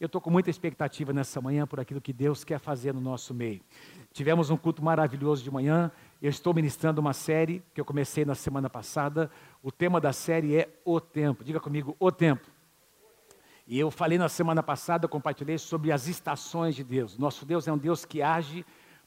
Eu estou com muita expectativa nessa manhã por aquilo que Deus quer fazer no nosso meio. Tivemos um culto maravilhoso de manhã. Eu estou ministrando uma série que eu comecei na semana passada. O tema da série é O Tempo. Diga comigo, O Tempo. E eu falei na semana passada, compartilhei sobre as estações de Deus. Nosso Deus é um Deus que age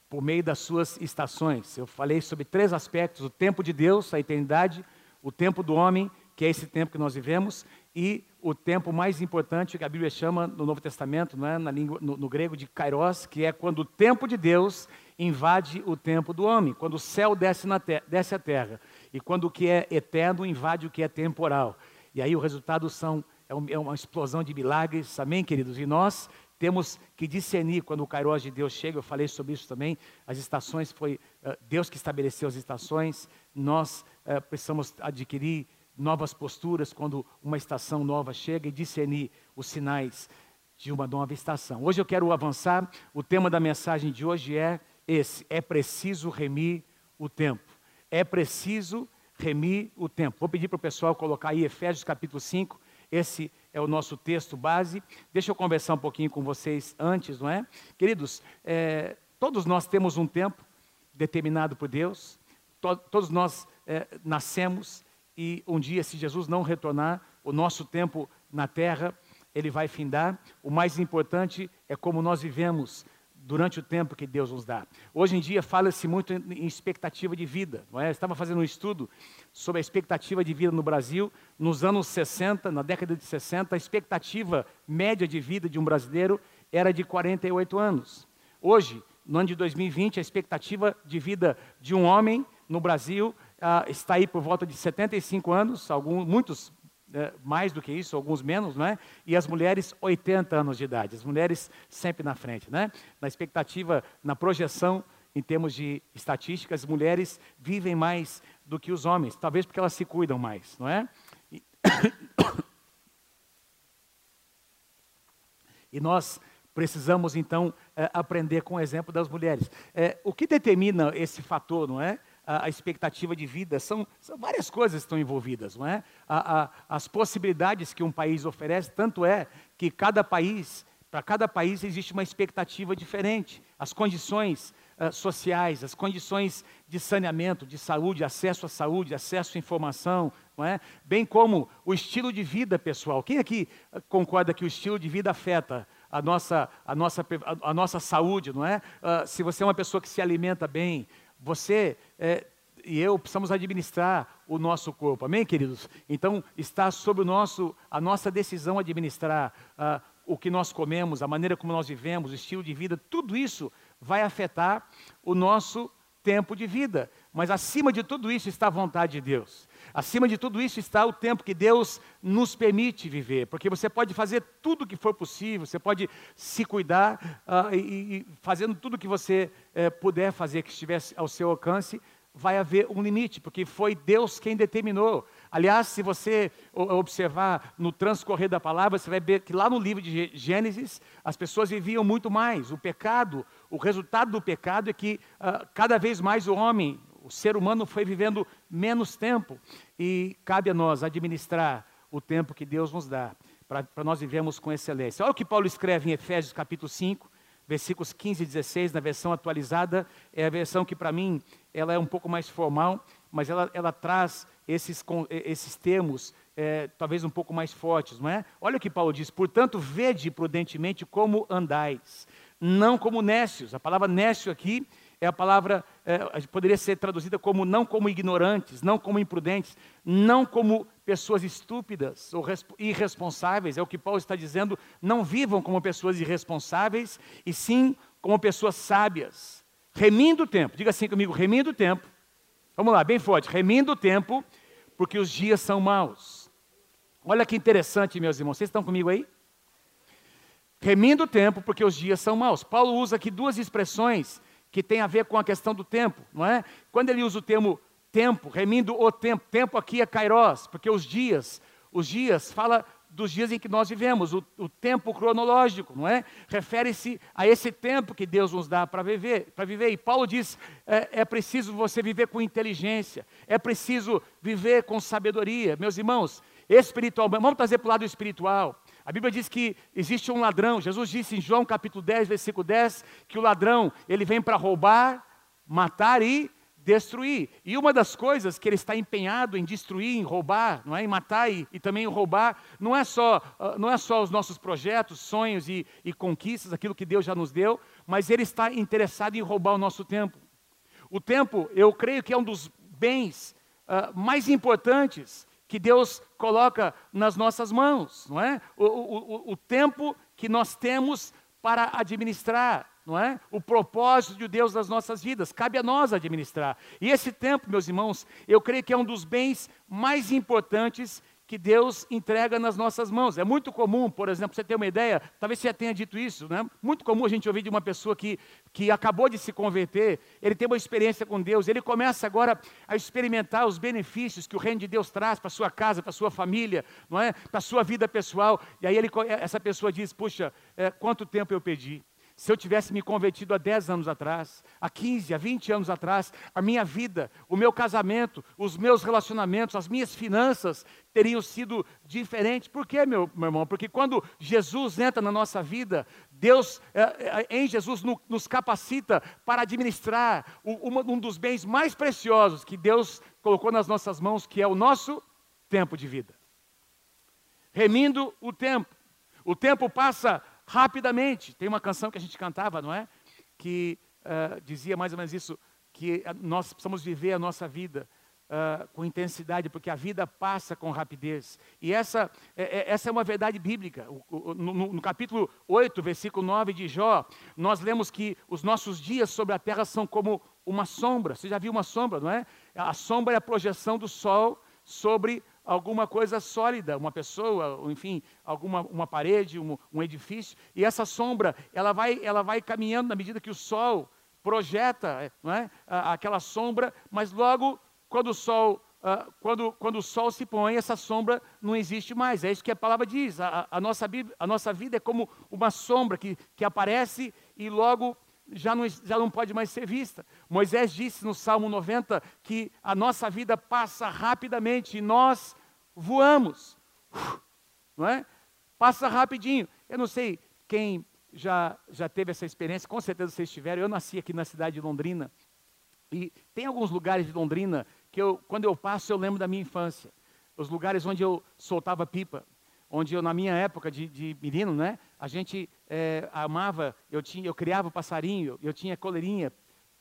por meio das suas estações. Eu falei sobre três aspectos: o tempo de Deus, a eternidade, o tempo do homem, que é esse tempo que nós vivemos, e o tempo mais importante que a Bíblia chama no Novo Testamento, não é? Na língua, no, no grego de kairos, que é quando o tempo de Deus invade o tempo do homem, quando o céu desce, na te desce à terra, e quando o que é eterno invade o que é temporal. E aí o resultado são, é, é uma explosão de milagres, amém, queridos? E nós temos que discernir quando o Kairos de Deus chega, eu falei sobre isso também, as estações foi uh, Deus que estabeleceu as estações, nós uh, precisamos adquirir novas posturas quando uma estação nova chega e discernir os sinais de uma nova estação. Hoje eu quero avançar, o tema da mensagem de hoje é esse, é preciso remir o tempo. É preciso remir o tempo. Vou pedir para o pessoal colocar aí Efésios capítulo 5, esse é o nosso texto base. Deixa eu conversar um pouquinho com vocês antes, não é? Queridos, é, todos nós temos um tempo determinado por Deus, to todos nós é, nascemos e um dia, se Jesus não retornar, o nosso tempo na terra, ele vai findar. O mais importante é como nós vivemos durante o tempo que Deus nos dá. Hoje em dia fala-se muito em expectativa de vida. Não é? Eu estava fazendo um estudo sobre a expectativa de vida no Brasil. Nos anos 60, na década de 60, a expectativa média de vida de um brasileiro era de 48 anos. Hoje, no ano de 2020, a expectativa de vida de um homem no Brasil ah, está aí por volta de 75 anos, alguns, muitos é, mais do que isso, alguns menos, não é? E as mulheres, 80 anos de idade. As mulheres sempre na frente, né? Na expectativa, na projeção, em termos de estatísticas, as mulheres vivem mais do que os homens, talvez porque elas se cuidam mais, não é? E, e nós precisamos, então, é, aprender com o exemplo das mulheres. É, o que determina esse fator, não é? A, expectativa de vida, são, são, várias coisas que estão envolvidas, não é? A, as possibilidades que um país oferece, tanto é que cada país, para cada país existe uma expectativa diferente. As condições uh, sociais, as condições de saneamento, de saúde, acesso à saúde, acesso à informação, não é? Bem como o estilo de vida pessoal. Quem aqui concorda que o estilo de vida afeta a nossa, a nossa, a, nossa saúde, não é? Uh, se você é uma pessoa que se alimenta bem, você é, e eu precisamos administrar o nosso corpo, amém, queridos? Então, está sobre o nosso, a nossa decisão administrar uh, o que nós comemos, a maneira como nós vivemos, o estilo de vida, tudo isso vai afetar o nosso tempo de vida. Mas acima de tudo isso está a vontade de Deus. Acima de tudo isso está o tempo que Deus nos permite viver, porque você pode fazer tudo o que for possível, você pode se cuidar uh, e, e, fazendo tudo o que você uh, puder fazer que estivesse ao seu alcance, vai haver um limite, porque foi Deus quem determinou. Aliás, se você observar no transcorrer da palavra, você vai ver que lá no livro de Gênesis, as pessoas viviam muito mais. O pecado, o resultado do pecado é que uh, cada vez mais o homem, o ser humano foi vivendo menos tempo. E cabe a nós administrar o tempo que Deus nos dá, para nós vivemos com excelência. Olha o que Paulo escreve em Efésios capítulo 5, versículos 15 e 16, na versão atualizada, é a versão que para mim ela é um pouco mais formal, mas ela, ela traz esses, esses termos é, talvez um pouco mais fortes, não é? Olha o que Paulo diz: portanto, vede prudentemente como andais, não como nécios. A palavra nécio aqui é a palavra, é, poderia ser traduzida como não como ignorantes, não como imprudentes, não como pessoas estúpidas ou irresponsáveis. É o que Paulo está dizendo. Não vivam como pessoas irresponsáveis, e sim como pessoas sábias. Remindo o tempo, diga assim comigo: remindo o tempo. Vamos lá, bem forte. Remindo o tempo, porque os dias são maus. Olha que interessante, meus irmãos. Vocês estão comigo aí? Remindo o tempo, porque os dias são maus. Paulo usa aqui duas expressões que tem a ver com a questão do tempo, não é? Quando ele usa o termo tempo, remindo o tempo, tempo aqui é kairos, porque os dias, os dias fala dos dias em que nós vivemos, o, o tempo cronológico, não é? Refere-se a esse tempo que Deus nos dá para viver, para viver. E Paulo diz: é, é preciso você viver com inteligência, é preciso viver com sabedoria. Meus irmãos, espiritual, vamos trazer para o lado espiritual. A Bíblia diz que existe um ladrão. Jesus disse em João capítulo 10, versículo 10, que o ladrão, ele vem para roubar, matar e destruir. E uma das coisas que ele está empenhado em destruir, em roubar, não é? em matar e, e também em roubar, não é só, uh, não é só os nossos projetos, sonhos e, e conquistas, aquilo que Deus já nos deu, mas ele está interessado em roubar o nosso tempo. O tempo, eu creio que é um dos bens uh, mais importantes que Deus coloca nas nossas mãos, não é? O, o, o tempo que nós temos para administrar, não é? O propósito de Deus nas nossas vidas, cabe a nós administrar. E esse tempo, meus irmãos, eu creio que é um dos bens mais importantes que Deus entrega nas nossas mãos. É muito comum, por exemplo, você ter uma ideia, talvez você já tenha dito isso, né? Muito comum a gente ouvir de uma pessoa que, que acabou de se converter, ele tem uma experiência com Deus, ele começa agora a experimentar os benefícios que o reino de Deus traz para sua casa, para sua família, não é? Para sua vida pessoal. E aí ele, essa pessoa diz: "Puxa, é, quanto tempo eu pedi?" Se eu tivesse me convertido há 10 anos atrás, há 15, há 20 anos atrás, a minha vida, o meu casamento, os meus relacionamentos, as minhas finanças teriam sido diferentes. Por quê, meu, meu irmão? Porque quando Jesus entra na nossa vida, Deus é, é, em Jesus no, nos capacita para administrar um dos bens mais preciosos que Deus colocou nas nossas mãos, que é o nosso tempo de vida. Remindo o tempo. O tempo passa rapidamente. Tem uma canção que a gente cantava, não é? Que uh, dizia mais ou menos isso, que nós precisamos viver a nossa vida uh, com intensidade, porque a vida passa com rapidez. E essa, é, essa é uma verdade bíblica. No, no, capítulo 8, versículo 9 de Jó, nós lemos que os nossos dias sobre a terra são como uma sombra. Você já viu uma sombra, não é? A sombra é a projeção do sol sobre alguma coisa sólida, uma pessoa, enfim, alguma uma parede, um, um, edifício, e essa sombra, ela vai, ela vai caminhando na medida que o sol projeta é, aquela sombra, mas logo quando o sol Uh, quando, quando o sol se põe, essa sombra não existe mais. É isso que a palavra diz. A, a, nossa, a nossa vida é como uma sombra que, que aparece e logo já não, já não pode mais ser vista. Moisés disse no Salmo 90 que a nossa vida passa rapidamente e nós voamos. Não é? Passa rapidinho. Eu não sei quem já, já teve essa experiência, com certeza vocês tiveram. Eu nasci aqui na cidade de Londrina. E tem alguns lugares de Londrina que eu, quando eu passo, eu lembro da minha infância. Os lugares onde eu soltava pipa, onde eu, na minha época de, de menino, né, a gente é, amava, eu, tinha, eu criava passarinho, eu tinha coleirinha,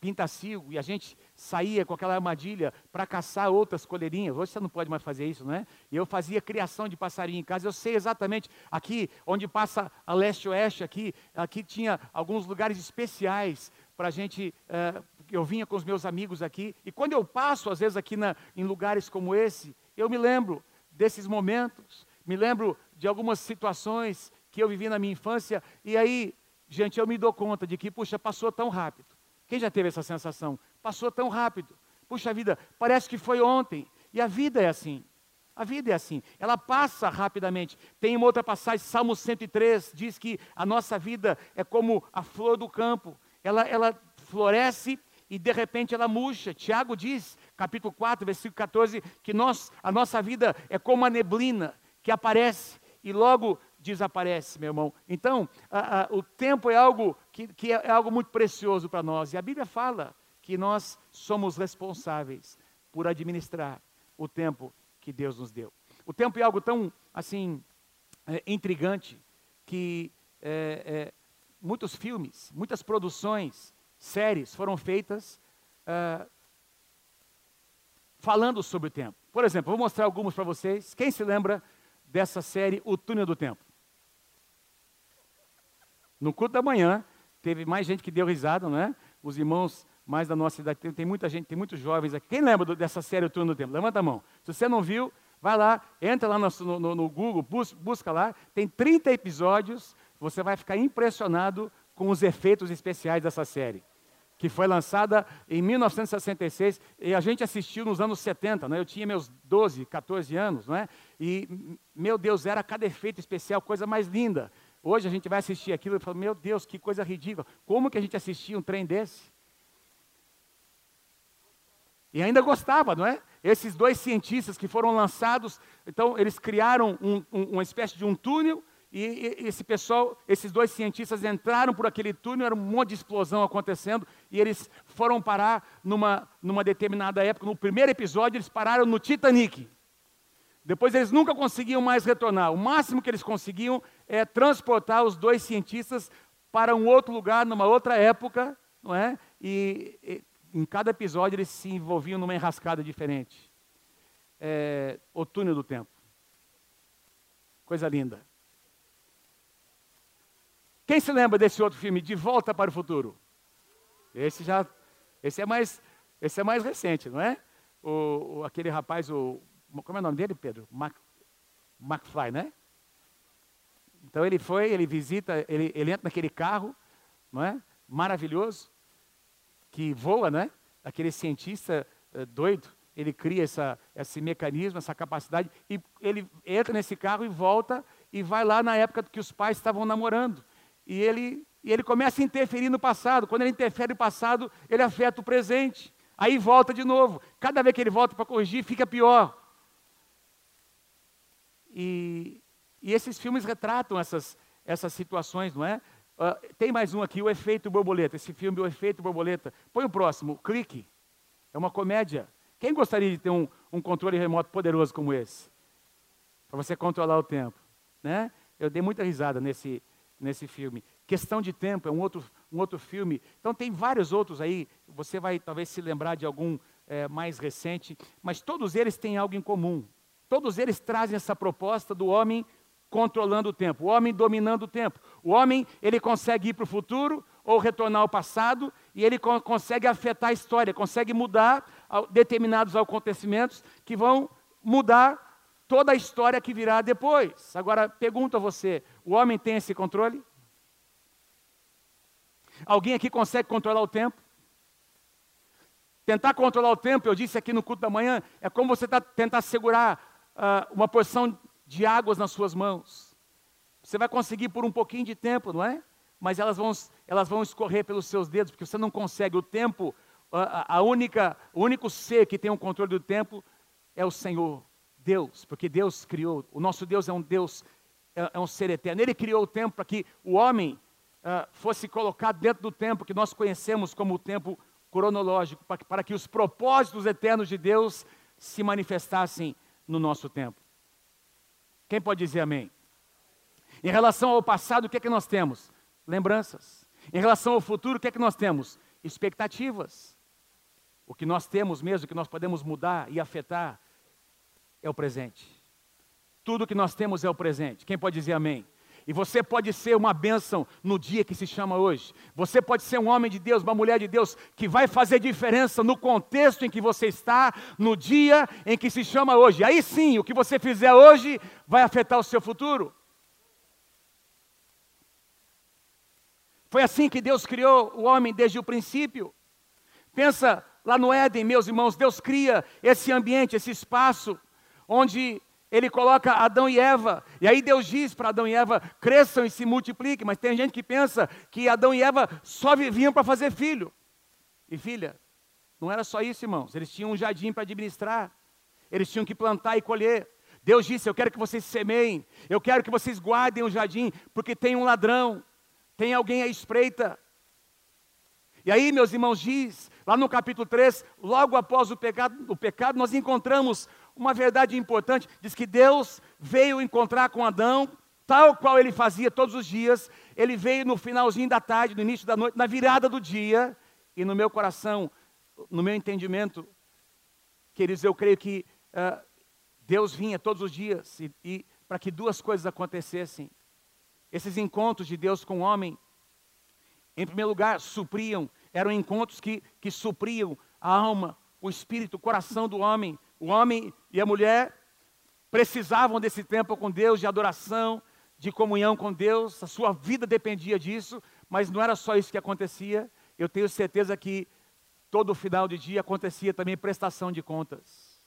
pintacilgo, e a gente saía com aquela armadilha para caçar outras coleirinhas. Hoje você não pode mais fazer isso, né? E eu fazia criação de passarinho em casa. Eu sei exatamente aqui onde passa a leste-oeste, aqui, aqui tinha alguns lugares especiais para a gente. É, eu vinha com os meus amigos aqui, e quando eu passo, às vezes, aqui na, em lugares como esse, eu me lembro desses momentos, me lembro de algumas situações que eu vivi na minha infância, e aí, gente, eu me dou conta de que, puxa, passou tão rápido. Quem já teve essa sensação? Passou tão rápido. Puxa vida, parece que foi ontem. E a vida é assim. A vida é assim, ela passa rapidamente. Tem uma outra passagem, Salmo 103, diz que a nossa vida é como a flor do campo. Ela, ela floresce e de repente ela murcha. Tiago diz, capítulo 4, versículo 14, que nós, a nossa vida é como a neblina que aparece e logo desaparece, meu irmão. Então, a, a, o tempo é algo que, que é, é algo muito precioso para nós. E a Bíblia fala que nós somos responsáveis por administrar o tempo que Deus nos deu. O tempo é algo tão, assim, é, intrigante que é, é, muitos filmes, muitas produções, séries foram feitas uh, falando sobre o tempo. Por exemplo, vou mostrar algumas para vocês. Quem se lembra dessa série O Túnel do Tempo? No culto da manhã, teve mais gente que deu risada, não é? Os irmãos mais da nossa idade, tem, tem muita gente, tem muitos jovens aqui. Quem lembra do, dessa série O Túnel do Tempo? Levanta a mão. Se você não viu, vai lá, entra lá no, no, no Google, bus, busca lá. Tem 30 episódios, você vai ficar impressionado com os efeitos especiais dessa série que foi lançada em 1966 e a gente assistiu nos anos 70, né? Eu tinha meus 12, 14 anos, não é? E meu Deus, era cada efeito especial, coisa mais linda. Hoje a gente vai assistir aquilo e fala, meu Deus, que coisa ridícula. Como que a gente assistia um trem desse? E ainda gostava, não é? Esses dois cientistas que foram lançados, então eles criaram um, um, uma espécie de um túnel E, e esse pessoal, esses dois cientistas entraram por aquele túnel, era um monte de explosão acontecendo, e eles foram parar numa, numa determinada época. No primeiro episódio, eles pararam no Titanic. Depois eles nunca conseguiam mais retornar. O máximo que eles conseguiam é transportar os dois cientistas para um outro lugar, numa outra época, não é? E, e em cada episódio eles se envolviam numa enrascada diferente. É, o túnel do tempo. Coisa linda. Quem se lembra desse outro filme, De Volta para o Futuro? Esse já, esse é mais, esse é mais recente, não é? O, o aquele rapaz, o, como é o nome dele, Pedro? Mac, McFly, né? Então ele foi, ele visita, ele, ele entra naquele carro, não é? Maravilhoso, que voa, né? Aquele cientista uh, doido, ele cria essa, esse mecanismo, essa capacidade, e ele entra nesse carro e volta e vai lá na época que os pais estavam namorando. E ele, e ele começa a interferir no passado. Quando ele interfere no passado, ele afeta o presente. Aí volta de novo. Cada vez que ele volta para corrigir, fica pior. E, e, esses filmes retratam essas, essas situações, não é? Uh, tem mais um aqui, O Efeito Borboleta. Esse filme, O Efeito Borboleta. Põe o próximo, Clique. É uma comédia. Quem gostaria de ter um, um controle remoto poderoso como esse? Para você controlar o tempo. Né? Eu dei muita risada nesse, nesse filme. Questão de Tempo é um outro, um outro filme. Então tem vários outros aí, você vai talvez se lembrar de algum é, mais recente, mas todos eles têm algo em comum. Todos eles trazem essa proposta do homem controlando o tempo, o homem dominando o tempo. O homem, ele consegue ir para o futuro ou retornar ao passado e ele co consegue afetar a história, consegue mudar determinados acontecimentos que vão mudar toda a história que virá depois. Agora, pergunto a você: o homem tem esse controle? Alguém aqui consegue controlar o tempo? Tentar controlar o tempo, eu disse aqui no culto da manhã, é como você tá, tentar segurar uh, uma porção de águas nas suas mãos. Você vai conseguir por um pouquinho de tempo, não é? Mas elas vão, elas vão escorrer pelos seus dedos, porque você não consegue. O tempo, a, a única, o único ser que tem o controle do tempo é o Senhor. Deus, porque Deus criou, o nosso Deus é um Deus, é, é um ser eterno. Ele criou o tempo para que o homem uh, fosse colocado dentro do tempo que nós conhecemos como o tempo cronológico, para que, para que os propósitos eternos de Deus se manifestassem no nosso tempo. Quem pode dizer amém? Em relação ao passado, o que é que nós temos? Lembranças. Em relação ao futuro, o que é que nós temos? Expectativas. O que nós temos mesmo, que nós podemos mudar e afetar, é o presente. Tudo que nós temos é o presente. Quem pode dizer amém? E você pode ser uma bênção no dia que se chama hoje. Você pode ser um homem de Deus, uma mulher de Deus, que vai fazer diferença no contexto em que você está, no dia em que se chama hoje. Aí sim, o que você fizer hoje vai afetar o seu futuro. Foi assim que Deus criou o homem desde o princípio. Pensa lá no Éden, meus irmãos, Deus cria esse ambiente, esse espaço onde ele coloca Adão e Eva, e aí Deus diz para Adão e Eva: cresçam e se multipliquem, mas tem gente que pensa que Adão e Eva só viviam para fazer filho e filha. Não era só isso, irmãos, eles tinham um jardim para administrar, eles tinham que plantar e colher. Deus disse: Eu quero que vocês semeiem, eu quero que vocês guardem o jardim, porque tem um ladrão, tem alguém à espreita. E aí, meus irmãos, diz, lá no capítulo 3, logo após o pecado, o pecado nós encontramos uma verdade importante, diz que Deus veio encontrar com Adão, tal qual ele fazia todos os dias, ele veio no finalzinho da tarde, no início da noite, na virada do dia, e no meu coração, no meu entendimento, queridos, eu creio que uh, Deus vinha todos os dias e, e para que duas coisas acontecessem. Esses encontros de Deus com o homem, em primeiro lugar, supriam, eram encontros que, que supriam a alma, o espírito, o coração do homem, o homem e a mulher precisavam desse tempo com Deus, de adoração, de comunhão com Deus, a sua vida dependia disso, mas não era só isso que acontecia. Eu tenho certeza que todo final de dia acontecia também prestação de contas.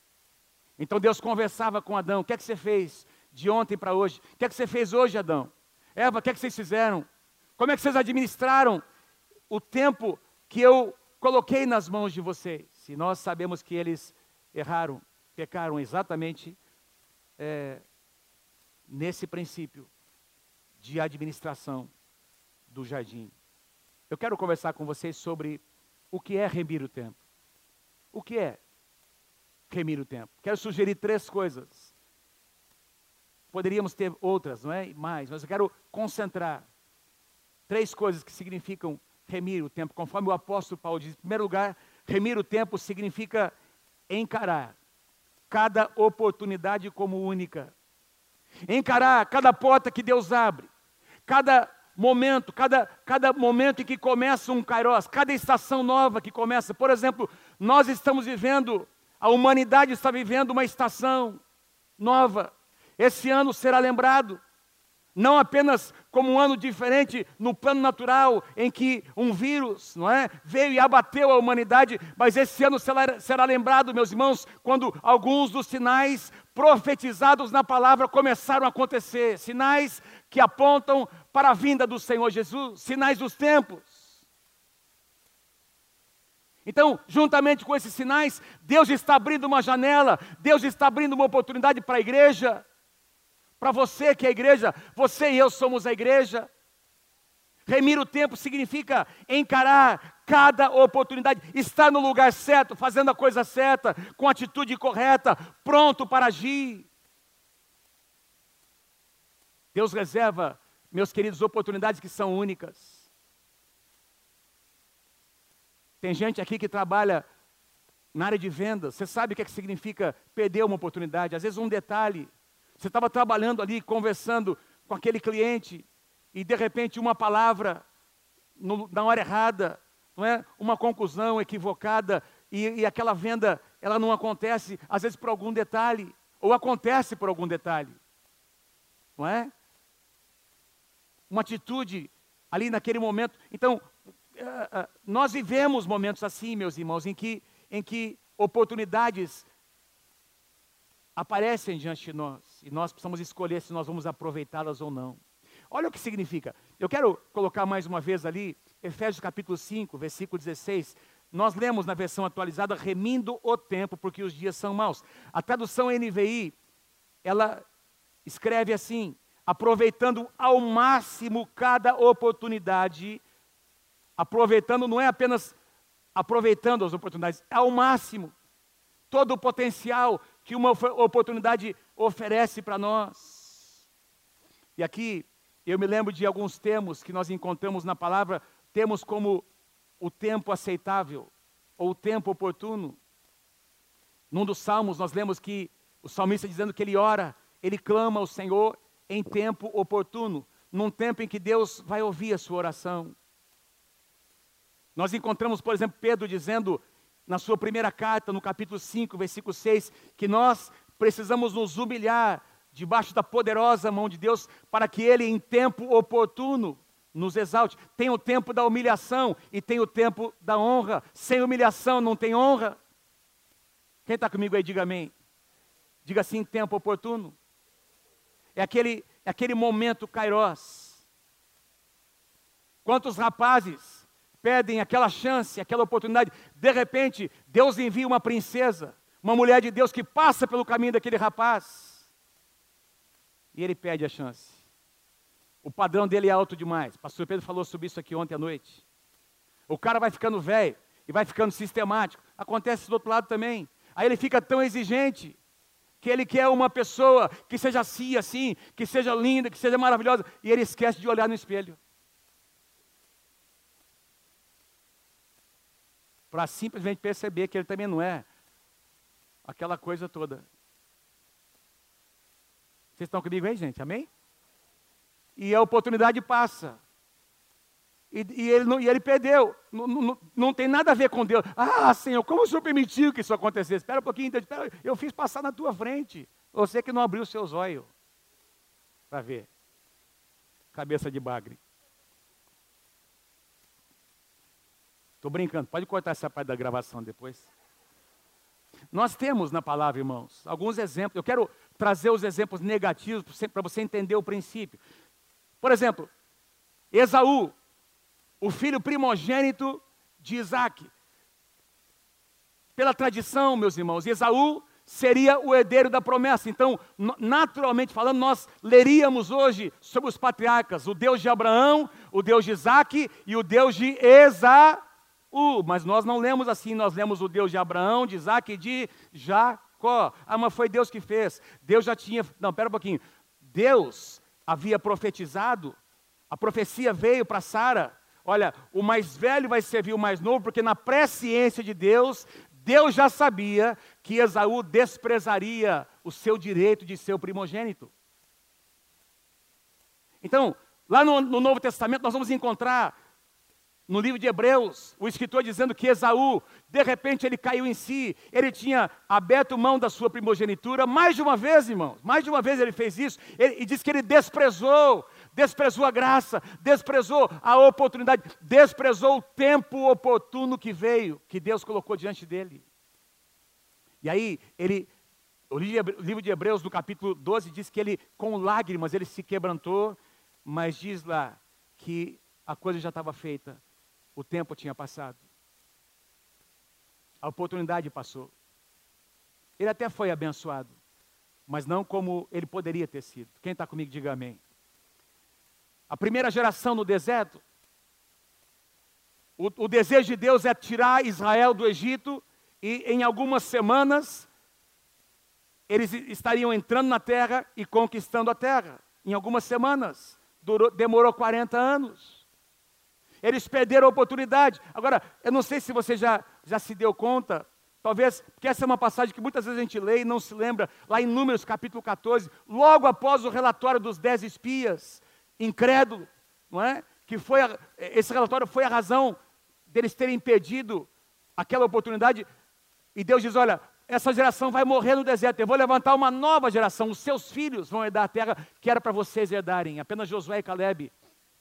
Então Deus conversava com Adão: o que é que você fez de ontem para hoje? O que é que você fez hoje, Adão? Eva, o que é que vocês fizeram? Como é que vocês administraram o tempo que eu coloquei nas mãos de vocês? E nós sabemos que eles erraram, pecaram exatamente é, nesse princípio. de administração do jardim. Eu quero conversar com vocês sobre o que é remir o tempo. O que é remir o tempo? Quero sugerir três coisas. Poderíamos ter outras, não é? Mais, mas eu quero concentrar três coisas que significam remir o tempo, conforme o apóstolo Paulo diz. Em primeiro lugar, remir o tempo significa encarar cada oportunidade como única. Encarar cada porta que Deus abre, cada momento, cada, cada momento em que começa um kairos, cada estação nova que começa. Por exemplo, nós estamos vivendo, a humanidade está vivendo uma estação nova. Esse ano será lembrado não apenas como um ano diferente no plano natural, em que um vírus não é, veio e abateu a humanidade, mas esse ano será, será lembrado, meus irmãos, quando alguns dos sinais profetizados na palavra começaram a acontecer sinais que apontam para a vinda do Senhor Jesus, sinais dos tempos. Então, juntamente com esses sinais, Deus está abrindo uma janela, Deus está abrindo uma oportunidade para a igreja. Para você que é a igreja, você e eu somos a igreja. Remir o tempo significa encarar cada oportunidade, estar no lugar certo, fazendo a coisa certa, com atitude correta, pronto para agir. Deus reserva, meus queridos, oportunidades que são únicas. Tem gente aqui que trabalha na área de vendas, você sabe o que, é que significa perder uma oportunidade, às vezes um detalhe, você estava trabalhando ali, conversando com aquele cliente, e de repente uma palavra no, na hora errada, não é? Uma conclusão equivocada, e, e aquela venda, ela não acontece, às vezes por algum detalhe, ou acontece por algum detalhe, não é? Uma atitude ali naquele momento. Então, uh, uh, nós vivemos momentos assim, meus irmãos, em que, em que oportunidades aparecem diante de nós e nós precisamos escolher se nós vamos aproveitá-las ou não. Olha o que significa. Eu quero colocar mais uma vez ali, Efésios capítulo 5, versículo 16. Nós lemos na versão atualizada, remindo o tempo, porque os dias são maus. A tradução NVI, ela escreve assim: aproveitando ao máximo cada oportunidade, aproveitando não é apenas aproveitando as oportunidades, é ao máximo todo o potencial que uma oportunidade oferece para nós. E aqui eu me lembro de alguns termos que nós encontramos na palavra, temos como o tempo aceitável ou o tempo oportuno. Num dos salmos nós lemos que o salmista dizendo que ele ora, ele clama ao Senhor em tempo oportuno, num tempo em que Deus vai ouvir a sua oração. Nós encontramos, por exemplo, Pedro dizendo: na sua primeira carta, no capítulo 5, versículo 6, que nós precisamos nos humilhar debaixo da poderosa mão de Deus para que Ele, em tempo oportuno, nos exalte. Tem o tempo da humilhação e tem o tempo da honra. Sem humilhação não tem honra. Quem está comigo aí, diga amém. Diga assim, tempo oportuno. É aquele, é aquele momento kairós. Quantos rapazes pedem aquela chance, aquela oportunidade. De repente, Deus envia uma princesa, uma mulher de Deus que passa pelo caminho daquele rapaz. E ele pede a chance. O padrão dele é alto demais. Pastor Pedro falou sobre isso aqui ontem à noite. O cara vai ficando velho e vai ficando sistemático. Acontece do outro lado também. Aí ele fica tão exigente que ele quer uma pessoa que seja assim, assim, que seja linda, que seja maravilhosa, e ele esquece de olhar no espelho. Para simplesmente perceber que ele também não é aquela coisa toda. Vocês estão comigo aí, gente? Amém? E a oportunidade passa. E, e, ele, não, e ele perdeu. Não, não, não, tem nada a ver com Deus. Ah, Senhor, como o Senhor permitiu que isso acontecesse? Espera um pouquinho, Deus, espera, eu fiz passar na tua frente. Você que não abriu seus olhos para ver. Cabeça de bagre. Estou brincando, pode cortar essa parte da gravação depois. Nós temos na palavra, irmãos, alguns exemplos. Eu quero trazer os exemplos negativos para você entender o princípio. Por exemplo, Esaú, o filho primogênito de Isaac. Pela tradição, meus irmãos, Esaú seria o herdeiro da promessa. Então, naturalmente falando, nós leríamos hoje sobre os patriarcas, o Deus de Abraão, o Deus de Isaac e o Deus de Esaú. Mas nós não lemos assim, nós lemos o Deus de Abraão, de Isaac e de Jacó. Ah, mas foi Deus que fez. Deus já tinha. Não, pera um pouquinho. Deus havia profetizado, a profecia veio para Sara. Olha, o mais velho vai servir o mais novo, porque na presciência de Deus, Deus já sabia que Esaú desprezaria o seu direito de ser o primogênito. Então, lá no, no, Novo Testamento, nós vamos encontrar, no livro de Hebreus, o escritor dizendo que Esaú, de repente, ele caiu em si, ele tinha aberto mão da sua primogenitura, mais de uma vez, irmãos, mais de uma vez ele fez isso, ele, e diz que ele desprezou desprezou a graça, desprezou a oportunidade, desprezou o tempo oportuno que veio, que Deus colocou diante dele. E aí, ele, o livro de Hebreus, no capítulo 12, diz que ele, com lágrimas, ele se quebrantou, mas diz lá que a coisa já estava feita, o tempo tinha passado, a oportunidade passou. Ele até foi abençoado, mas não como ele poderia ter sido. Quem está comigo, diga amém. A primeira geração no deserto, o, o, desejo de Deus é tirar Israel do Egito e em algumas semanas eles estariam entrando na terra e conquistando a terra. Em algumas semanas. Durou, demorou 40 anos. Eles perderam a oportunidade. Agora, eu não sei se você já, já se deu conta, talvez, porque essa é uma passagem que muitas vezes a gente lê e não se lembra, lá em Números capítulo 14, logo após o relatório dos dez espias, incrédulo, não é? Que foi a, esse relatório foi a razão deles terem impedido aquela oportunidade. E Deus diz: olha, essa geração vai morrer no deserto. Eu vou levantar uma nova geração. Os seus filhos vão herdar a terra que era para vocês herdarem. Apenas Josué e Caleb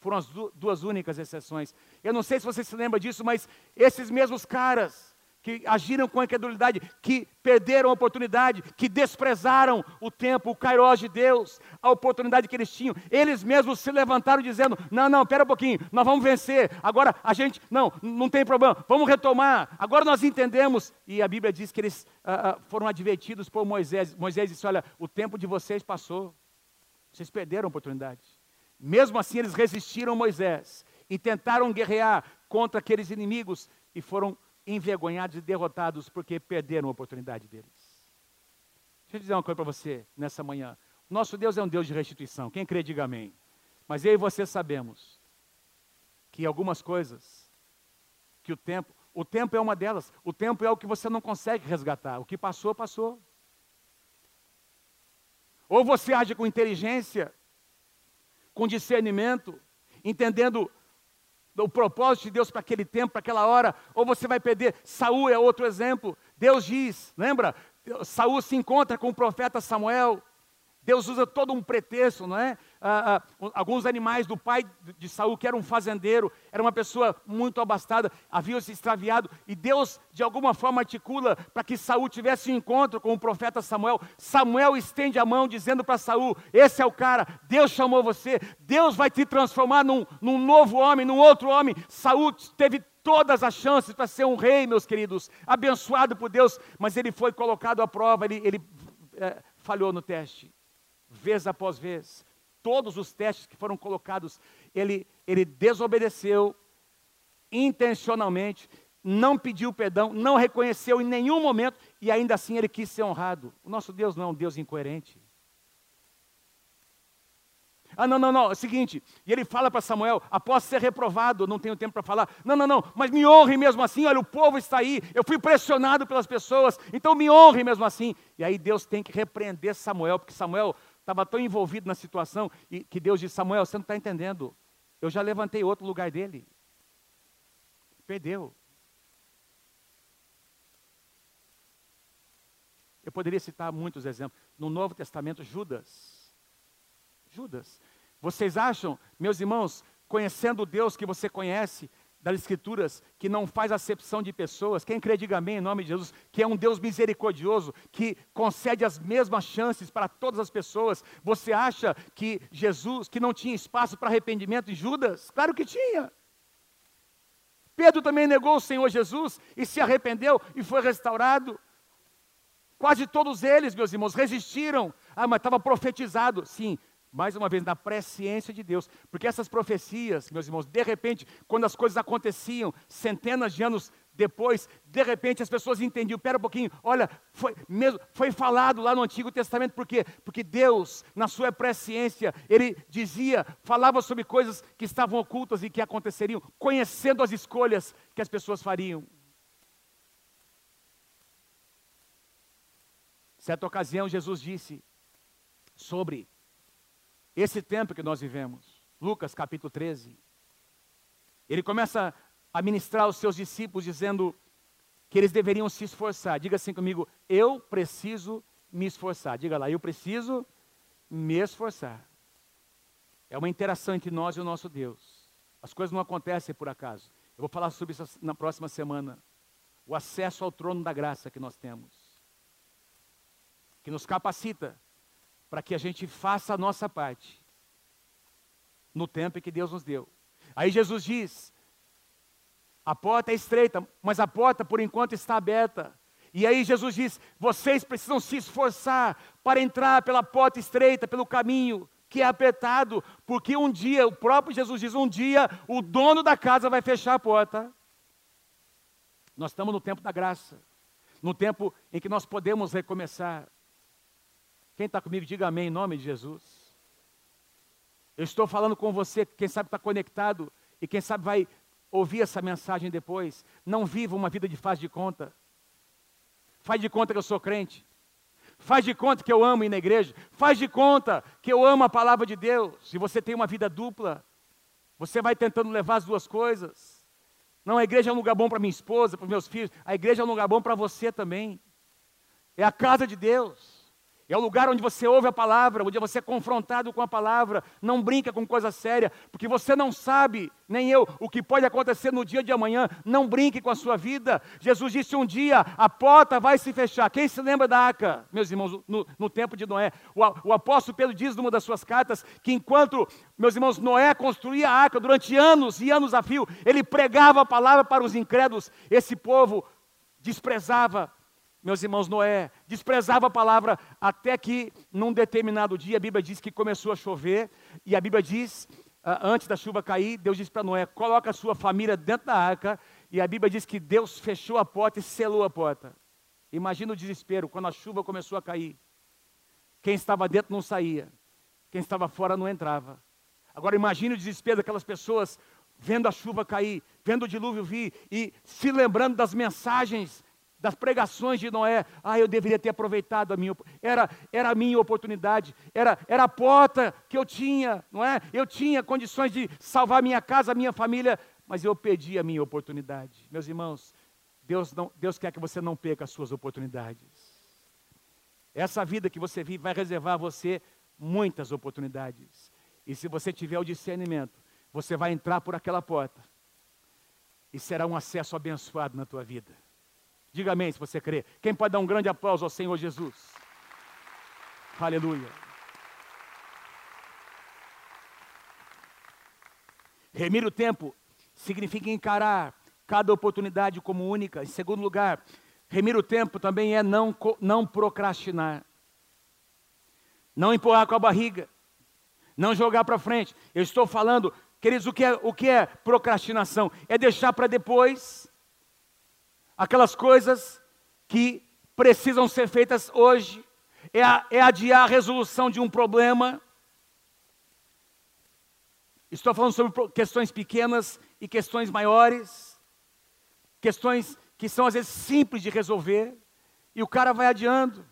foram as duas únicas exceções. Eu não sei se você se lembra disso, mas esses mesmos caras que agiram com incredulidade, que perderam a oportunidade, que desprezaram o tempo, o kairós de Deus, a oportunidade que eles tinham. Eles mesmos se levantaram dizendo: Não, não, espera um pouquinho, nós vamos vencer. Agora a gente, não, não tem problema, vamos retomar. Agora nós entendemos. E a Bíblia diz que eles ah, ah foram advertidos por Moisés. Moisés disse: Olha, o tempo de vocês passou, vocês perderam a oportunidade. Mesmo assim, eles resistiram Moisés e tentaram guerrear contra aqueles inimigos e foram envergonhados e derrotados porque perderam a oportunidade deles. Deixa eu dizer uma coisa para você nessa manhã. Nosso Deus é um Deus de restituição. Quem crê, diga amém. Mas eu e você sabemos que algumas coisas, que o tempo, o tempo é uma delas. O tempo é o que você não consegue resgatar. O que passou, passou. Ou você age com inteligência, com discernimento, entendendo o propósito de Deus para aquele tempo, para aquela hora, ou você vai perder. Saul é outro exemplo. Deus diz, lembra? Saul se encontra com o profeta Samuel. Deus usa todo um pretexto, não é? Ah, ah, alguns animais do pai de Saul, que era um fazendeiro, era uma pessoa muito abastada, havia se extraviado, e Deus, de alguma forma, articula para que Saul tivesse um encontro com o profeta Samuel. Samuel estende a mão, dizendo para Saul: Esse é o cara, Deus chamou você, Deus vai te transformar num, num novo homem, num outro homem. Saul teve todas as chances para ser um rei, meus queridos, abençoado por Deus, mas ele foi colocado à prova, ele, ele é, falhou no teste vez após vez, todos os testes que foram colocados, ele, ele desobedeceu intencionalmente, não pediu perdão, não reconheceu em nenhum momento e ainda assim ele quis ser honrado. O nosso Deus não é um Deus incoerente. Ah, não, não, não, é o seguinte, e ele fala para Samuel, após ser reprovado, não tenho tempo para falar, não, não, não, mas me honre mesmo assim, olha, o povo está aí, eu fui pressionado pelas pessoas, então me honre mesmo assim. E aí Deus tem que repreender Samuel, porque Samuel estava tão envolvido na situação e que Deus disse: Samuel, você não está entendendo. Eu já levantei outro lugar dele. Perdeu. Eu poderia citar muitos exemplos. No Novo Testamento, Judas. Judas. Vocês acham, meus irmãos, conhecendo o Deus que você conhece, das Escrituras, que não faz acepção de pessoas, quem crê, diga amém em nome de Jesus, que é um Deus misericordioso, que concede as mesmas chances para todas as pessoas. Você acha que Jesus, que não tinha espaço para arrependimento em Judas? Claro que tinha. Pedro também negou o Senhor Jesus e se arrependeu e foi restaurado. Quase todos eles, meus irmãos, resistiram. Ah, mas estava profetizado. Sim, mais uma vez, na presciência de Deus. Porque essas profecias, meus irmãos, de repente, quando as coisas aconteciam, centenas de anos depois, de repente as pessoas entendiam, pera um pouquinho, olha, foi, mesmo, foi falado lá no Antigo Testamento, por quê? Porque Deus, na sua presciência, Ele dizia, falava sobre coisas que estavam ocultas e que aconteceriam, conhecendo as escolhas que as pessoas fariam. Certa ocasião, Jesus disse sobre esse tempo que nós vivemos. Lucas capítulo 13. Ele começa a ministrar aos seus discípulos, dizendo que eles deveriam se esforçar. Diga assim comigo: eu preciso me esforçar. Diga lá, eu preciso me esforçar. É uma interação entre nós e o nosso Deus. As coisas não acontecem por acaso. Eu vou falar sobre isso na próxima semana. O acesso ao trono da graça que nós temos, que nos capacita para que a gente faça a nossa parte no tempo que Deus nos deu. Aí Jesus diz: a porta é estreita, mas a porta por enquanto está aberta. E aí Jesus diz: vocês precisam se esforçar para entrar pela porta estreita, pelo caminho que é apertado, porque um dia, o próprio Jesus diz: um dia o dono da casa vai fechar a porta. Nós estamos no tempo da graça, no tempo em que nós podemos recomeçar. Quem está comigo, diga amém em nome de Jesus. Eu estou falando com você, quem sabe está conectado e quem sabe vai ouvir essa mensagem depois. Não viva uma vida de faz de conta. Faz de conta que eu sou crente. Faz de conta que eu amo ir na igreja. Faz de conta que eu amo a palavra de Deus. Se você tem uma vida dupla, você vai tentando levar as duas coisas. Não, a igreja é um lugar bom para minha esposa, para meus filhos. A igreja é um lugar bom para você também. É a casa de Deus. É o lugar onde você ouve a palavra, onde você é confrontado com a palavra. Não brinca com coisa séria, porque você não sabe, nem eu, o que pode acontecer no dia de amanhã. Não brinque com a sua vida. Jesus disse um dia: a porta vai se fechar. Quem se lembra da arca, meus irmãos, no, no tempo de Noé? O, o apóstolo Pedro diz numa das suas cartas que enquanto, meus irmãos, Noé construía a arca durante anos e anos a fio, ele pregava a palavra para os incrédulos. Esse povo desprezava meus irmãos, Noé desprezava a palavra até que, num determinado dia, a Bíblia diz que começou a chover, e a Bíblia diz, uh, antes da chuva cair, Deus disse para Noé: coloca a sua família dentro da arca, e a Bíblia diz que Deus fechou a porta e selou a porta. Imagina o desespero quando a chuva começou a cair. Quem estava dentro não saía, quem estava fora não entrava. Agora imagine o desespero daquelas pessoas vendo a chuva cair, vendo o dilúvio vir e se lembrando das mensagens das pregações de Noé. Ah, eu deveria ter aproveitado a minha, era, era a minha oportunidade, era, era a porta que eu tinha, não é? Eu tinha condições de salvar minha casa, minha família, mas eu perdi a minha oportunidade. Meus irmãos, Deus, não, Deus quer que você não perca as suas oportunidades. Essa vida que você vive vai reservar a você muitas oportunidades. E se você tiver o discernimento, você vai entrar por aquela porta e será um acesso abençoado na tua vida. Diga amém se você crê. Quem pode dar um grande aplauso ao Senhor Jesus? Aleluia. Remir o tempo significa encarar cada oportunidade como única. Em segundo lugar, remir o tempo também é não, não procrastinar. Não empurrar com a barriga. Não jogar para frente. Eu estou falando, queridos, o que é, o que é procrastinação? É deixar para depois aquelas coisas que precisam ser feitas hoje, é, é adiar a resolução de um problema. Estou falando sobre questões pequenas e questões maiores, questões que são às vezes simples de resolver, e o cara vai adiando,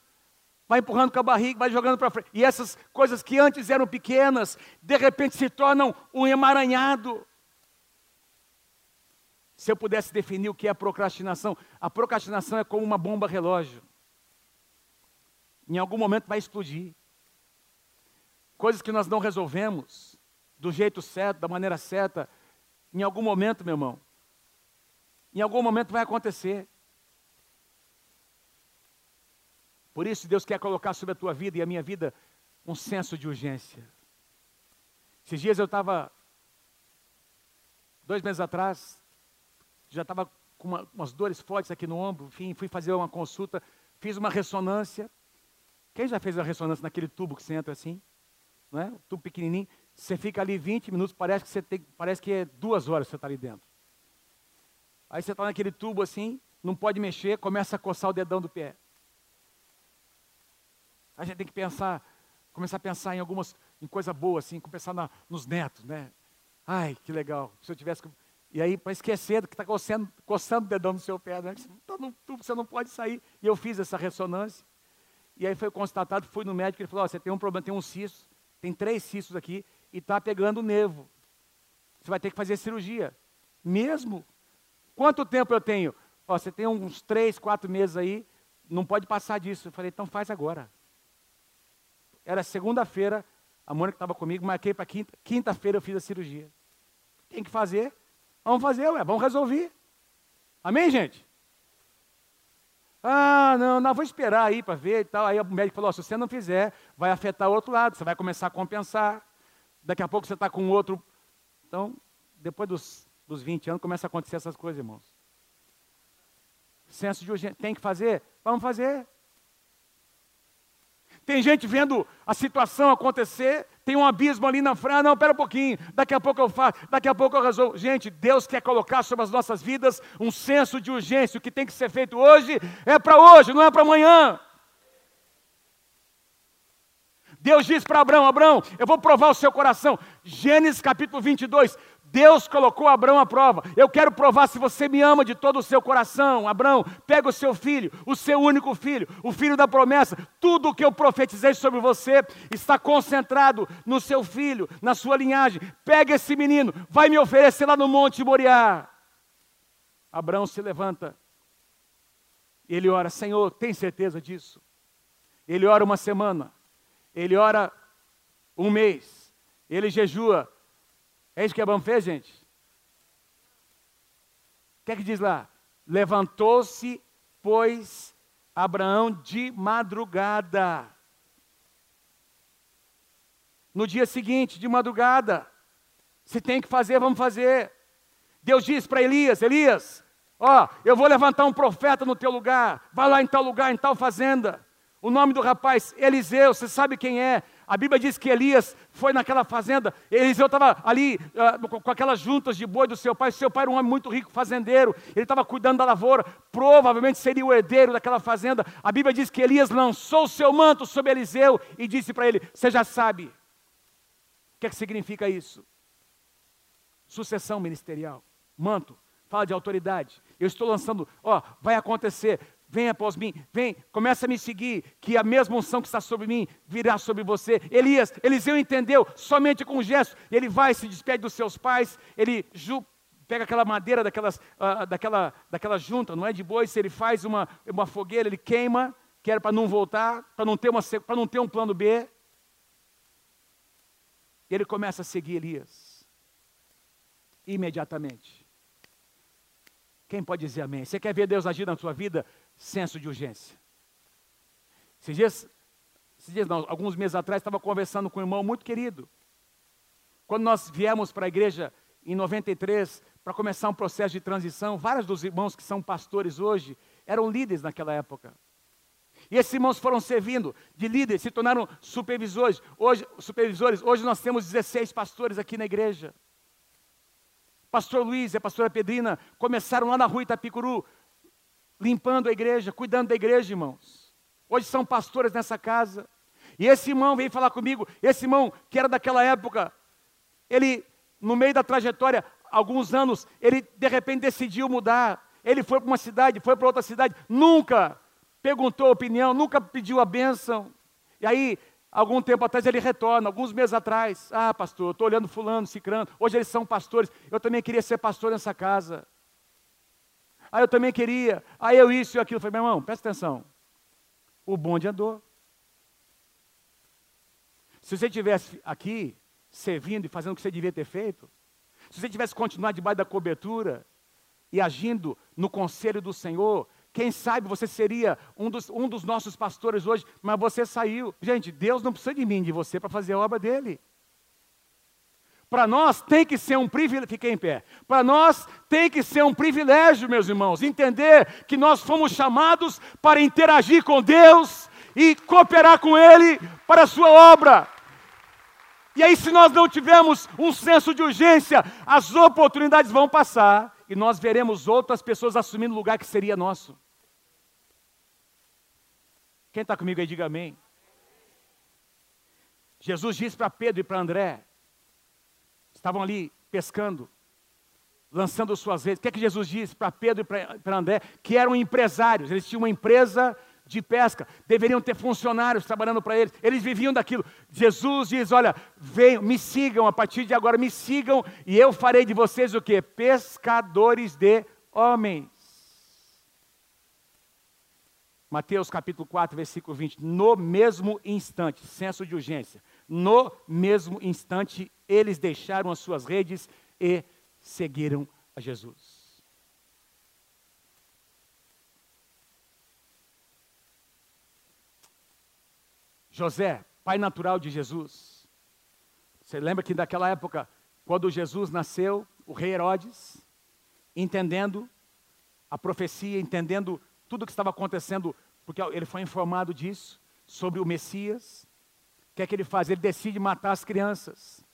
vai empurrando com a barriga, vai jogando para frente. E essas coisas que antes eram pequenas, de repente se tornam um emaranhado. Se eu pudesse definir o que é procrastinação, a procrastinação é como uma bomba relógio. Em algum momento vai explodir. Coisas que nós não resolvemos do jeito certo, da maneira certa, em algum momento, meu irmão, em algum momento vai acontecer. Por isso, Deus quer colocar sobre a tua vida e a minha vida um senso de urgência. Esses dias eu estava, dois meses atrás, já estava com uma, umas dores fortes aqui no ombro, enfim, fui fazer uma consulta, fiz uma ressonância. Quem já fez a ressonância naquele tubo que você entra assim? Não é? O tubo pequenininho. Você fica ali 20 minutos, parece que, você tem, parece que é duas horas que você está ali dentro. Aí você está naquele tubo assim, não pode mexer, começa a coçar o dedão do pé. A gente tem que pensar, começar a pensar em algumas, em coisa boa, assim, começar na, nos netos, né? Ai, que legal. Se eu tivesse. E aí, para esquecer do que está coçando, coçando o dedão no seu pé, né? Você, tá você não pode sair. E eu fiz essa ressonância. E aí foi constatado, fui no médico, ele falou, oh, você tem um problema, tem um cisto, tem três cistos aqui, e está pegando o nervo. Você vai ter que fazer cirurgia. Mesmo? Quanto tempo eu tenho? Você tem uns três, quatro meses aí, não pode passar disso. Eu falei, então faz agora. Era segunda-feira, a Mônica estava comigo, marquei para quinta. Quinta-feira eu fiz a cirurgia. Tem que fazer. Vamos fazer, ué, vamos resolver. Amém, gente? Ah, não, não, vou esperar aí para ver e tal. Aí o médico falou: se você não fizer, vai afetar o outro lado, você vai começar a compensar daqui a pouco você está com outro. Então, depois dos, dos 20 anos, começa a acontecer essas coisas, irmãos. Senso de urgência. Tem que fazer? Vamos fazer. Tem gente vendo a situação acontecer, tem um abismo ali na frente, ah, não, pera um pouquinho, daqui a pouco eu faço, daqui a pouco eu resolvo. Gente, Deus quer colocar sobre as nossas vidas um senso de urgência. O que tem que ser feito hoje é para hoje, não é para amanhã. Deus diz para Abraão: Abraão, eu vou provar o seu coração. Gênesis capítulo 22. Deus colocou Abraão à prova. Eu quero provar se você me ama de todo o seu coração. Abraão, pega o seu filho, o seu único filho, o filho da promessa. Tudo o que eu profetizei sobre você está concentrado no seu filho, na sua linhagem. Pega esse menino, vai me oferecer lá no Monte Moriá. Abraão se levanta. Ele ora, Senhor, tem certeza disso? Ele ora uma semana ele ora um mês, ele jejua. É isso que Abraão fez, gente? O que é que diz lá? Levantou-se, pois, Abraão de madrugada. No dia seguinte, de madrugada. Se tem que fazer, vamos fazer. Deus diz para Elias: Elias, ó, eu vou levantar um profeta no teu lugar. Vai lá em tal lugar, em tal fazenda. O nome do rapaz, Eliseu, você sabe quem é? A Bíblia diz que Elias foi naquela fazenda. Eliseu estava ali uh, com aquelas juntas de boi do seu pai. Seu pai era um homem muito rico, fazendeiro. Ele estava cuidando da lavoura. Provavelmente seria o herdeiro daquela fazenda. A Bíblia diz que Elias lançou o seu manto sobre Eliseu e disse para ele: Você já sabe. O que é que significa isso? Sucessão ministerial. Manto. Fala de autoridade. Eu estou lançando, ó, vai acontecer vem após mim, vem, começa a me seguir, que a mesma unção que está sobre mim virá sobre você. Elias, Eliseu entendeu, somente com um gesto, ele vai, se despede dos seus pais, ele ju, pega aquela madeira daquelas, uh, daquela, daquela junta, não é de bois, ele faz uma, uma fogueira, ele queima, que era para não voltar, para não, ter uma, para não ter um plano B. Ele começa a seguir Elias, imediatamente. Quem pode dizer amém? Você quer ver Deus agir na sua vida? Senso de urgência. Esses dias, esses dias não, alguns meses atrás, estava conversando com um irmão muito querido. Quando nós viemos para a igreja em 93, para começar um processo de transição, vários dos irmãos que são pastores hoje eram líderes naquela época. E esses irmãos foram servindo de líderes, se tornaram supervisores. Hoje, supervisores. Hoje nós temos 16 pastores aqui na igreja. Pastor Luiz e a pastora Pedrina começaram lá na rua Itapicuru, limpando a igreja, cuidando da igreja, irmãos. Hoje são pastores nessa casa. E esse irmão veio falar comigo, esse irmão que era daquela época, ele, no meio da trajetória, alguns anos, ele de repente decidiu mudar. Ele foi para uma cidade, foi para outra cidade, nunca perguntou a opinião, nunca pediu a bênção. E aí, algum tempo atrás, ele retorna, alguns meses atrás. Ah, pastor, eu estou olhando fulano, cicrano. Hoje eles são pastores. Eu também queria ser pastor nessa casa. Ah, eu também queria. Ah, eu isso e aquilo. Eu falei, meu irmão, presta atenção. O bonde andou. Se você estivesse aqui, servindo e fazendo o que você devia ter feito, se você tivesse continuado debaixo da cobertura e agindo no conselho do Senhor, quem sabe você seria um dos, um dos nossos pastores hoje, mas você saiu. Gente, Deus não precisa de mim, de você, para fazer a obra dele. Para nós tem que ser um privilégio, fiquei em pé. Para nós tem que ser um privilégio, meus irmãos, entender que nós fomos chamados para interagir com Deus e cooperar com Ele para a sua obra. E aí, se nós não tivermos um senso de urgência, as oportunidades vão passar e nós veremos outras pessoas assumindo o lugar que seria nosso. Quem está comigo aí, diga amém. Jesus disse para Pedro e para André: estavam ali pescando, lançando suas redes. O que é que Jesus disse para Pedro e para André? Que eram empresários, eles tinham uma empresa de pesca, deveriam ter funcionários trabalhando para eles, eles viviam daquilo. Jesus diz: Olha, venham, me sigam a partir de agora, me sigam, e eu farei de vocês o que? Pescadores de homens. Mateus capítulo 4, versículo 20. No mesmo instante, senso de urgência, no mesmo instante, eles deixaram as suas redes e seguiram a Jesus. José, pai natural de Jesus. Você lembra que naquela época, quando Jesus nasceu, o rei Herodes, entendendo a profecia, entendendo tudo o que estava acontecendo, porque ele foi informado disso, sobre o Messias, o que é que ele faz? Ele decide matar as crianças,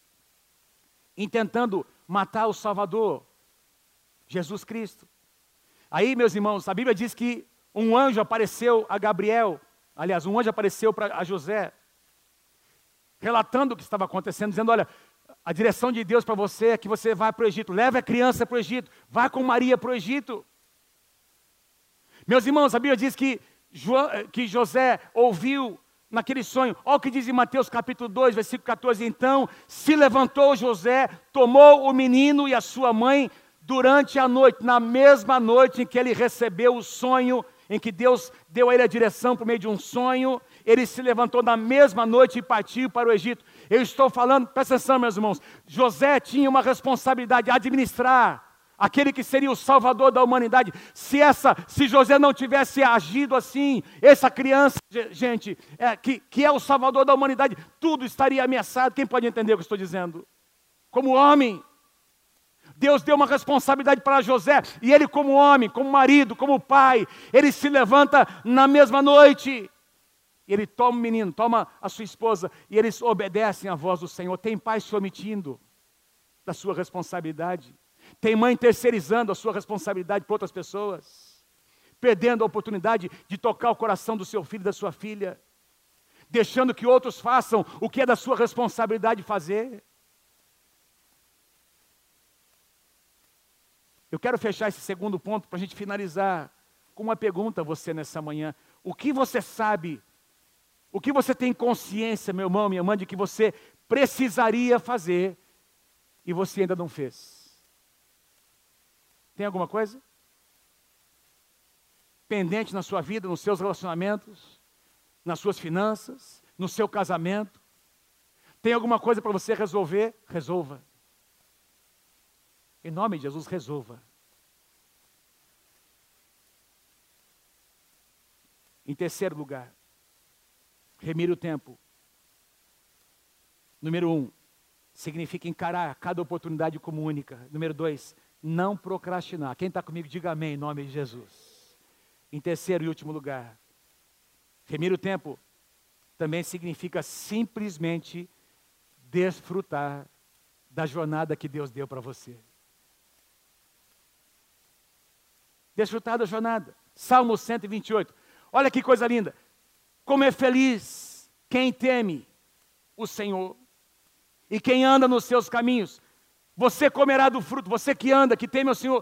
intentando matar o Salvador, Jesus Cristo. Aí, meus irmãos, a Bíblia diz que um anjo apareceu a Gabriel, aliás, um anjo apareceu para José, relatando o que estava acontecendo, dizendo: Olha, a direção de Deus para você é que você vá para o Egito, leve a criança para o Egito, vá com Maria para o Egito. Meus irmãos, a Bíblia diz que, que José ouviu naquele sonho. Olha o que diz em Mateus capítulo 2, versículo 14. Então se levantou José, tomou o menino e a sua mãe durante a noite, na mesma noite em que ele recebeu o sonho, em que Deus deu a ele a direção por meio de um sonho, ele se levantou na mesma noite e partiu para o Egito. Eu estou falando, presta atenção, meus irmãos, José tinha uma responsabilidade de administrar aquele que seria o salvador da humanidade. Se essa, se José não tivesse agido assim, essa criança, gente, é, que, que é o salvador da humanidade, tudo estaria ameaçado. Quem pode entender o que estou dizendo? Como homem, Deus deu uma responsabilidade para José, e ele, como homem, como marido, como pai, ele se levanta na mesma noite. Ele toma o menino, toma a sua esposa, e eles obedecem à voz do Senhor. Tem pai se omitindo da sua responsabilidade. Tem mãe terceirizando a sua responsabilidade para outras pessoas, perdendo a oportunidade de tocar o coração do seu filho e da sua filha, deixando que outros façam o que é da sua responsabilidade fazer. Eu quero fechar esse segundo ponto para a gente finalizar com uma pergunta a você nessa manhã. O que você sabe, o que você tem consciência, meu irmão, minha irmã, de que você precisaria fazer e você ainda não fez? Tem alguma coisa? Pendente na sua vida, nos seus relacionamentos, nas suas finanças, no seu casamento? Tem alguma coisa para você resolver? Resolva. Em nome de Jesus, resolva. Em terceiro lugar, remire o tempo. Número um, significa encarar cada oportunidade como única. Número dois, não procrastinar. Quem está comigo, diga amém em nome de Jesus. Em terceiro e último lugar, remir o tempo também significa simplesmente desfrutar da jornada que Deus deu para você. Desfrutar da jornada. Salmo 128. Olha que coisa linda. Como é feliz quem teme o Senhor e quem anda nos seus caminhos. Você comerá do fruto, você que anda, que teme ao Senhor,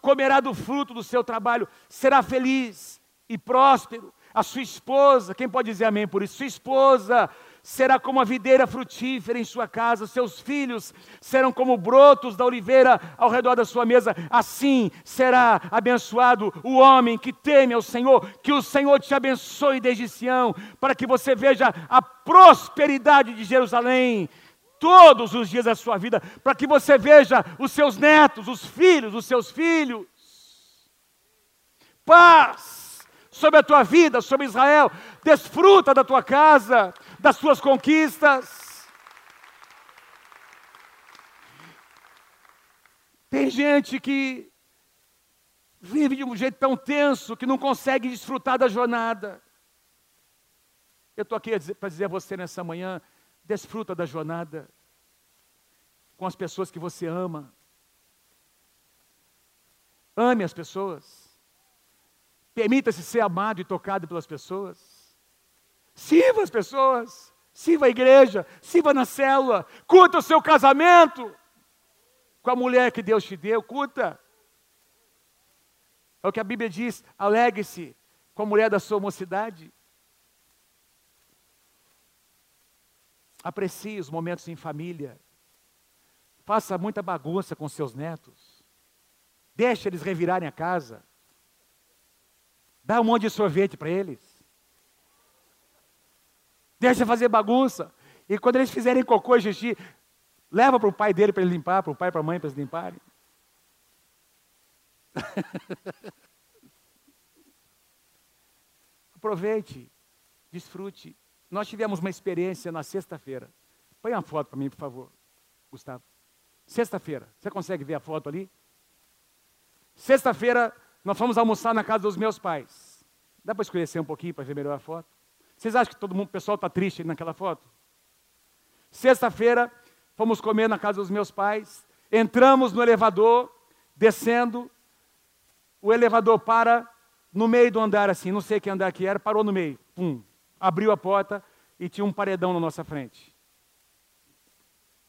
comerá do fruto do seu trabalho, será feliz e próspero. A sua esposa, quem pode dizer amém por isso? Sua esposa será como a videira frutífera em sua casa, seus filhos serão como brotos da oliveira ao redor da sua mesa. Assim será abençoado o homem que teme ao Senhor. Que o Senhor te abençoe desde Sião, para que você veja a prosperidade de Jerusalém todos os dias da sua vida, para que você veja os seus netos, os filhos, os seus filhos. Paz sobre a tua vida, sobre Israel. Desfruta da tua casa, das suas conquistas. Tem gente que vive de um jeito tão tenso que não consegue desfrutar da jornada. Eu estou aqui para dizer a você nessa manhã: desfruta da jornada com as pessoas que você ama. Ame as pessoas. Permita-se ser amado e tocado pelas pessoas. Sirva as pessoas. Sirva a igreja. Sirva na célula. Curta o seu casamento com a mulher que Deus te deu. Curta. É o que a Bíblia diz: alegre-se com a mulher da sua mocidade. Aprecie os momentos em família. Faça muita bagunça com seus netos. Deixe eles revirarem a casa. Dá um monte de sorvete para eles. Deixa fazer bagunça. E quando eles fizerem cocô e xixi, leva para o pai dele para ele limpar, para o pai e para a mãe para eles limparem. Aproveite, desfrute. Nós tivemos uma experiência na sexta-feira. Põe uma foto para mim, por favor, Gustavo. Sexta-feira, você consegue ver a foto ali? Sexta-feira, nós fomos almoçar na casa dos meus pais. Dá para escurecer um pouquinho para ver melhor a foto? Vocês acham que todo mundo, o pessoal está triste naquela foto? Sexta-feira, fomos comer na casa dos meus pais. Entramos no elevador, descendo. O elevador para no meio do andar, assim, não sei que andar que era, parou no meio. Pum, abriu a porta e tinha um paredão na nossa frente.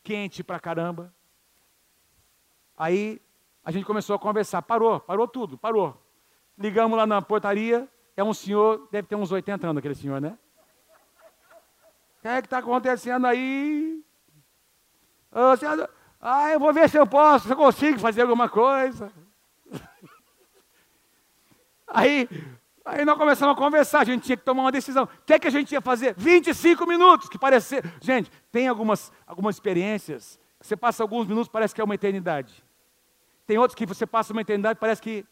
Quente pra caramba. Aí a gente começou a conversar. Parou, parou tudo, parou. Ligamos lá na portaria. É um senhor, deve ter uns 80 anos aquele senhor, né? O que é que está acontecendo aí? Ah, eu vou ver se eu posso, se eu consigo fazer alguma coisa. Aí Aí nós começamos a conversar, a gente tinha que tomar uma decisão. O que é que a gente ia fazer? 25 minutos, que parecia. Gente, tem algumas, algumas experiências, você passa alguns minutos, parece que é uma eternidade. Tem outros que você passa uma eternidade, parece que.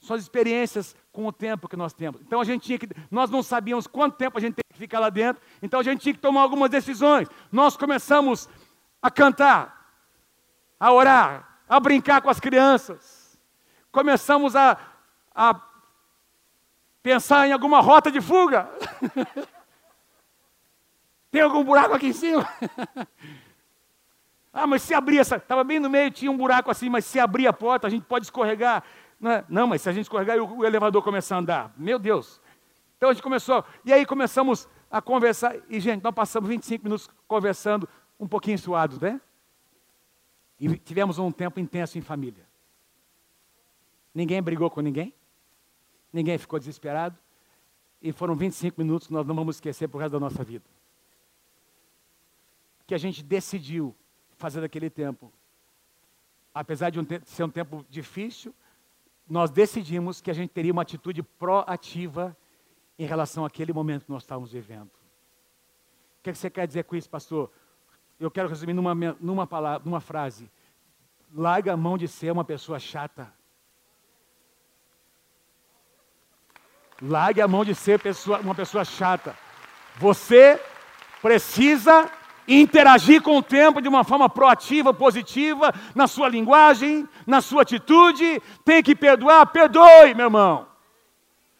São as experiências com o tempo que nós temos. Então a gente tinha que. Nós não sabíamos quanto tempo a gente tem que ficar lá dentro, então a gente tinha que tomar algumas decisões. Nós começamos a cantar, a orar, a brincar com as crianças. Começamos a, a pensar em alguma rota de fuga. Tem algum buraco aqui em cima? ah, mas se abrir essa. Estava bem no meio, tinha um buraco assim, mas se abrir a porta, a gente pode escorregar. Não, é? não mas se a gente escorregar e o, elevador começar a andar. Meu Deus. Então a gente começou. E aí começamos a conversar. E, gente, nós passamos 25 minutos conversando, um pouquinho suados, né? E tivemos um tempo intenso em família. Ninguém brigou com ninguém. Ninguém ficou desesperado. E foram 25 minutos que nós não vamos esquecer por resto da nossa vida. Que a gente decidiu fazer daquele tempo. Apesar de um ser um tempo difícil, nós decidimos que a gente teria uma atitude proativa em relação àquele momento que nós estávamos vivendo. O que, é que você quer dizer com isso, pastor? Eu quero resumir numa, numa palavra, numa frase. Larga a mão de ser uma pessoa chata. Largue a mão de ser pessoa, uma pessoa chata. Você precisa interagir com o tempo de uma forma proativa, positiva, na sua linguagem, na sua atitude. Tem que perdoar, perdoe, meu irmão.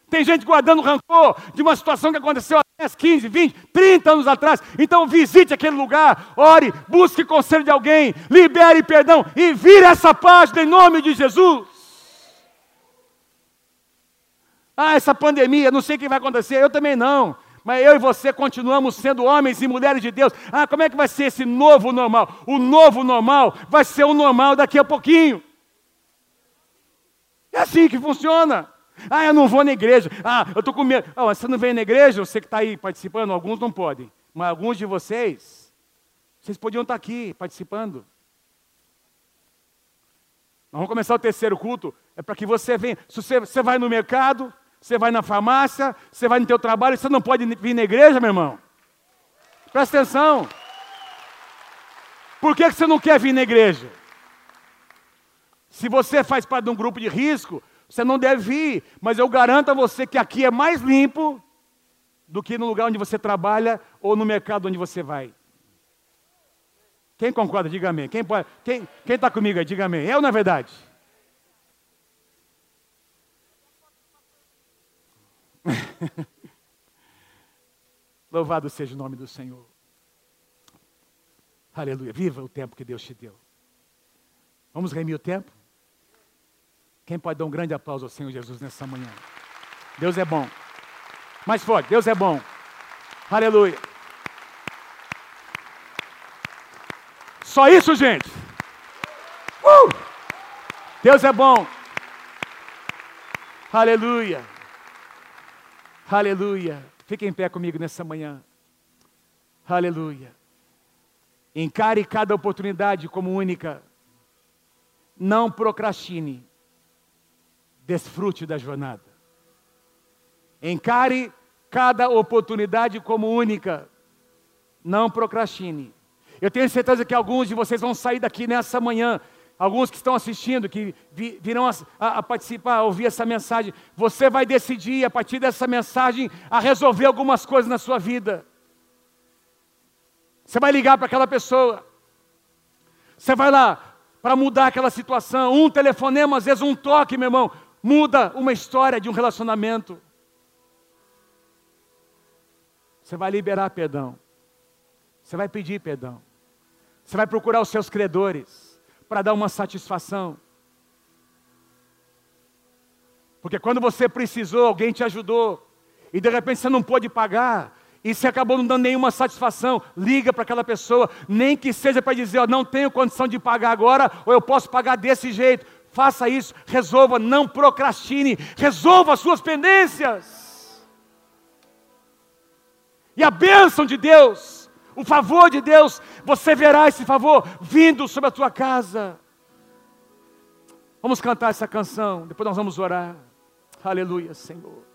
Tem gente guardando rancor de uma situação que aconteceu há 10, 15, 20, 30 anos atrás. Então visite aquele lugar, ore, busque conselho de alguém, libere perdão e vire essa página em nome de Jesus. Ah, essa pandemia, não sei o que vai acontecer, eu também não. Mas eu e você continuamos sendo homens e mulheres de Deus. Ah, como é que vai ser esse novo normal? O novo normal vai ser o normal daqui a pouquinho. É assim que funciona. Ah, eu não vou na igreja. Ah, eu estou com medo. Oh, você não vem na igreja? Você que está aí participando, alguns não podem. Mas alguns de vocês, vocês podiam estar tá aqui participando. Nós vamos começar o terceiro culto. É para que você venha. Se você, você vai no mercado, você vai na farmácia, você vai no teu trabalho, você não pode vir na igreja, meu irmão. Presta atenção. Por que você não quer vir na igreja? Se você faz parte de um grupo de risco, você não deve vir. Mas eu garanto a você que aqui é mais limpo do que no lugar onde você trabalha ou no mercado onde você vai. Quem concorda, diga amém. Quem está quem, quem tá comigo aí, diga amém. É ou não é verdade? Louvado seja o nome do Senhor. Aleluia. Viva o tempo que Deus te deu. Vamos remir o tempo? Quem pode dar um grande aplauso ao Senhor Jesus nessa manhã? Deus é bom. Mais forte, Deus é bom. Aleluia. Só isso, gente. Uh! Deus é bom. Aleluia. Aleluia. Fique em pé comigo nessa manhã. Aleluia. Encare cada oportunidade como única. Não procrastine. Desfrute da jornada. Encare cada oportunidade como única. Não procrastine. Eu tenho certeza que alguns de vocês vão sair daqui nessa manhã. Alguns que estão assistindo, que virão a, a, a, participar, a ouvir essa mensagem. Você vai decidir, a partir dessa mensagem, a resolver algumas coisas na sua vida. Você vai ligar para aquela pessoa. Você vai lá para mudar aquela situação. Um telefonema, às vezes um toque, meu irmão, muda uma história de um relacionamento. Você vai liberar perdão. Você vai pedir perdão. Você vai procurar os seus credores para dar uma satisfação. Porque quando você precisou, alguém te ajudou, e de repente você não pôde pagar, e você acabou não dando nenhuma satisfação, liga para aquela pessoa, nem que seja para dizer, ó, não tenho condição de pagar agora, ou eu posso pagar desse jeito. Faça isso, resolva, não procrastine, resolva as suas pendências. E a bênção de Deus o favor de Deus, você verá esse favor vindo sobre a tua casa. Vamos cantar essa canção, depois nós vamos orar. Aleluia, Senhor.